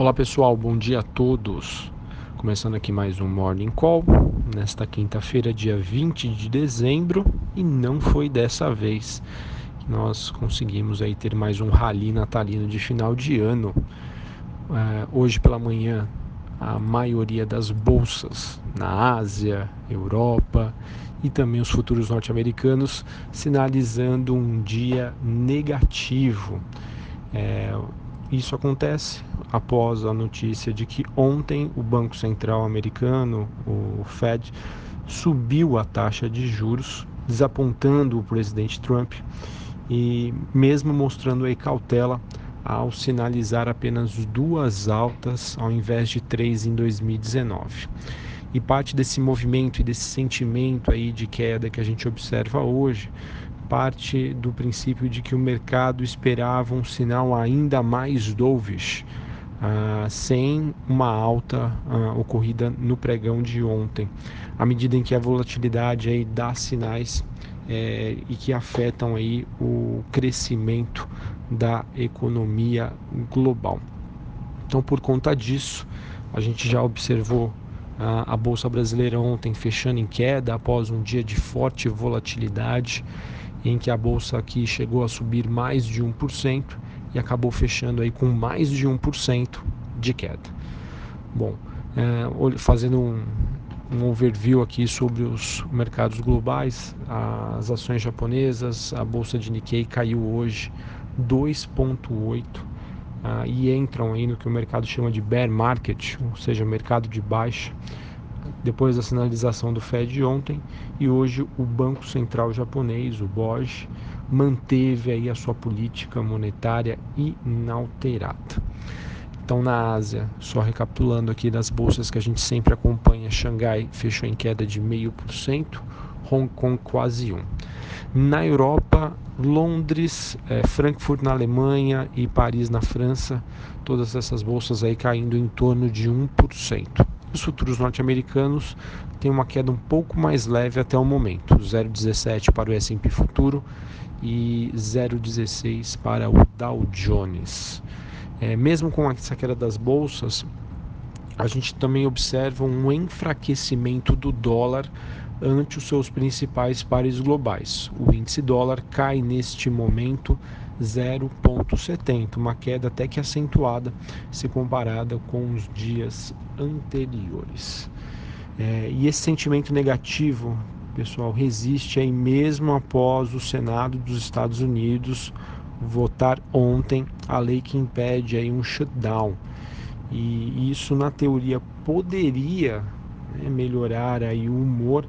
Olá pessoal, bom dia a todos. Começando aqui mais um Morning Call, nesta quinta-feira, dia 20 de dezembro, e não foi dessa vez que nós conseguimos aí ter mais um rally natalino de final de ano. É, hoje pela manhã, a maioria das bolsas na Ásia, Europa e também os futuros norte-americanos sinalizando um dia negativo. É, isso acontece após a notícia de que ontem o Banco Central americano, o Fed, subiu a taxa de juros, desapontando o presidente Trump e mesmo mostrando aí cautela ao sinalizar apenas duas altas ao invés de três em 2019. E parte desse movimento e desse sentimento aí de queda que a gente observa hoje parte do princípio de que o mercado esperava um sinal ainda mais dovish, uh, sem uma alta uh, ocorrida no pregão de ontem, à medida em que a volatilidade aí dá sinais é, e que afetam aí o crescimento da economia global. Então, por conta disso, a gente já observou a bolsa brasileira ontem fechando em queda após um dia de forte volatilidade em que a bolsa aqui chegou a subir mais de 1% e acabou fechando aí com mais de 1% de queda. Bom, é, fazendo um, um overview aqui sobre os mercados globais, as ações japonesas, a bolsa de Nikkei caiu hoje 2,8% ah, e entram aí no que o mercado chama de bear market, ou seja, mercado de baixa depois da sinalização do Fed ontem e hoje o Banco Central japonês, o BOJ, manteve aí a sua política monetária inalterada. Então na Ásia, só recapitulando aqui das bolsas que a gente sempre acompanha, Xangai fechou em queda de 0,5%, Hong Kong quase 1. Na Europa, Londres, é, Frankfurt na Alemanha e Paris na França, todas essas bolsas aí caindo em torno de 1%. Os futuros norte-americanos têm uma queda um pouco mais leve até o momento, 0,17 para o S&P futuro e 0,16 para o Dow Jones. É, mesmo com essa queda das bolsas, a gente também observa um enfraquecimento do dólar ante os seus principais pares globais. O índice dólar cai neste momento 0,70, uma queda até que acentuada se comparada com os dias anteriores. É, e esse sentimento negativo, pessoal, resiste aí mesmo após o Senado dos Estados Unidos votar ontem a lei que impede aí um shutdown. E isso na teoria poderia né, melhorar aí o humor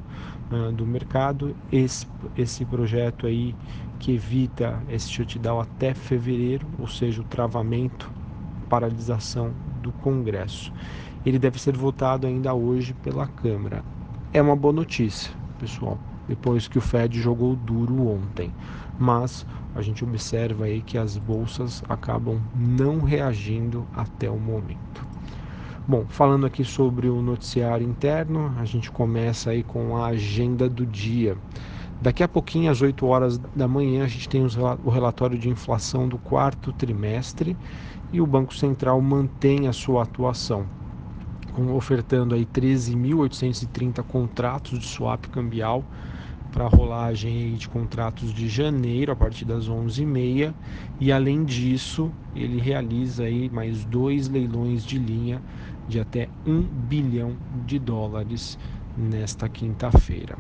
uh, do mercado. Esse, esse projeto aí que evita esse shutdown até fevereiro, ou seja, o travamento, paralisação do Congresso. Ele deve ser votado ainda hoje pela Câmara. É uma boa notícia, pessoal, depois que o Fed jogou duro ontem. Mas a gente observa aí que as bolsas acabam não reagindo até o momento. Bom, falando aqui sobre o noticiário interno, a gente começa aí com a agenda do dia. Daqui a pouquinho, às 8 horas da manhã, a gente tem o relatório de inflação do quarto trimestre e o Banco Central mantém a sua atuação, ofertando aí 13.830 contratos de swap cambial para a rolagem de contratos de janeiro a partir das 11h30 e além disso ele realiza aí mais dois leilões de linha de até 1 bilhão de dólares nesta quinta-feira.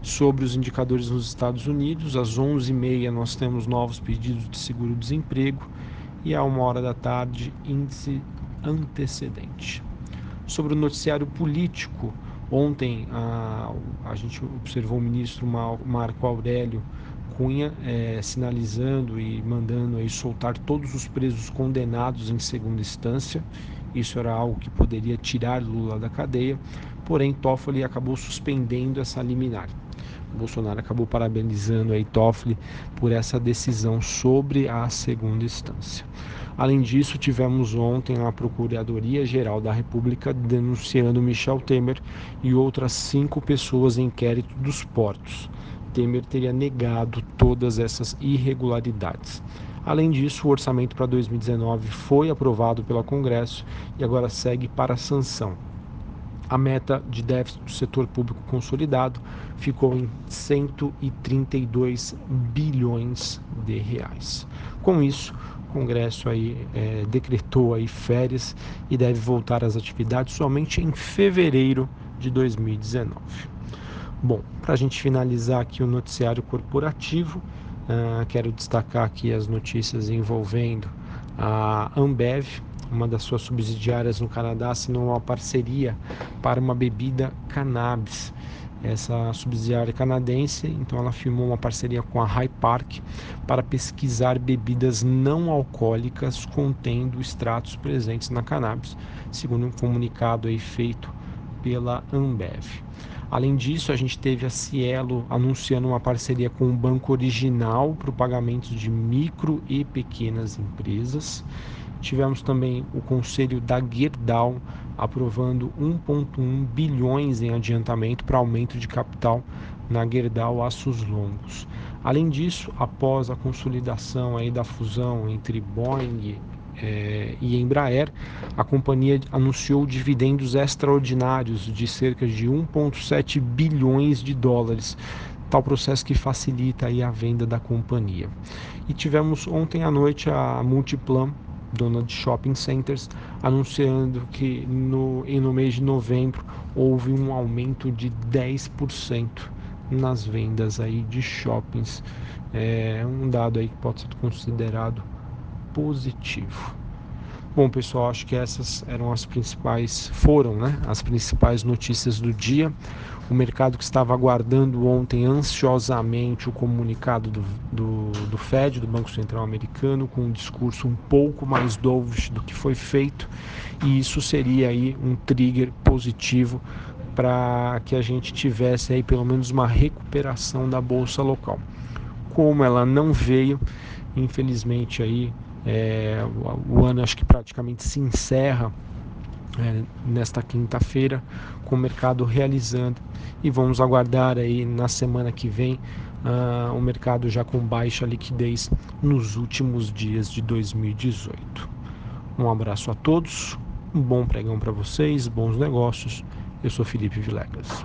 Sobre os indicadores nos Estados Unidos, às 11h30 nós temos novos pedidos de seguro-desemprego e à uma hora da tarde, índice antecedente. Sobre o noticiário político, ontem a, a gente observou o ministro Marco Aurélio Cunha é, sinalizando e mandando aí soltar todos os presos condenados em segunda instância. Isso era algo que poderia tirar Lula da cadeia, porém Toffoli acabou suspendendo essa liminar. Bolsonaro acabou parabenizando aí Toffoli por essa decisão sobre a segunda instância. Além disso, tivemos ontem a Procuradoria-Geral da República denunciando Michel Temer e outras cinco pessoas em inquérito dos portos. Temer teria negado todas essas irregularidades. Além disso, o orçamento para 2019 foi aprovado pelo Congresso e agora segue para sanção. A meta de déficit do setor público consolidado ficou em 132 bilhões de reais. Com isso, o Congresso aí é, decretou aí férias e deve voltar às atividades somente em fevereiro de 2019. Bom, para a gente finalizar aqui o noticiário corporativo, uh, quero destacar aqui as notícias envolvendo a Ambev, uma das suas subsidiárias no Canadá, assinou uma parceria para uma bebida cannabis. Essa subsidiária canadense, então ela firmou uma parceria com a High Park para pesquisar bebidas não alcoólicas contendo extratos presentes na cannabis, segundo um comunicado aí feito pela Ambev. Além disso, a gente teve a Cielo anunciando uma parceria com o Banco Original para o pagamento de micro e pequenas empresas. Tivemos também o conselho da Gerdau aprovando 1,1 bilhões em adiantamento para aumento de capital na Gerdau Aços Longos. Além disso, após a consolidação aí da fusão entre Boeing é, e Embraer, a companhia anunciou dividendos extraordinários de cerca de 1,7 bilhões de dólares, tal processo que facilita aí a venda da companhia. E tivemos ontem à noite a Multiplan, dona de shopping centers, anunciando que no, no mês de novembro houve um aumento de 10% nas vendas aí de shoppings. É um dado aí que pode ser considerado positivo. Bom, pessoal, acho que essas eram as principais, foram, né, as principais notícias do dia. O mercado que estava aguardando ontem ansiosamente o comunicado do, do, do Fed, do Banco Central Americano, com um discurso um pouco mais dovish do que foi feito, e isso seria aí um trigger positivo para que a gente tivesse aí pelo menos uma recuperação da bolsa local. Como ela não veio, infelizmente aí é, o, ano acho que praticamente se encerra é, nesta quinta-feira com o mercado realizando e vamos aguardar aí na semana que vem uh, o mercado já com baixa liquidez nos últimos dias de 2018. Um abraço a todos, um bom pregão para vocês, bons negócios. Eu sou Felipe Vilegas.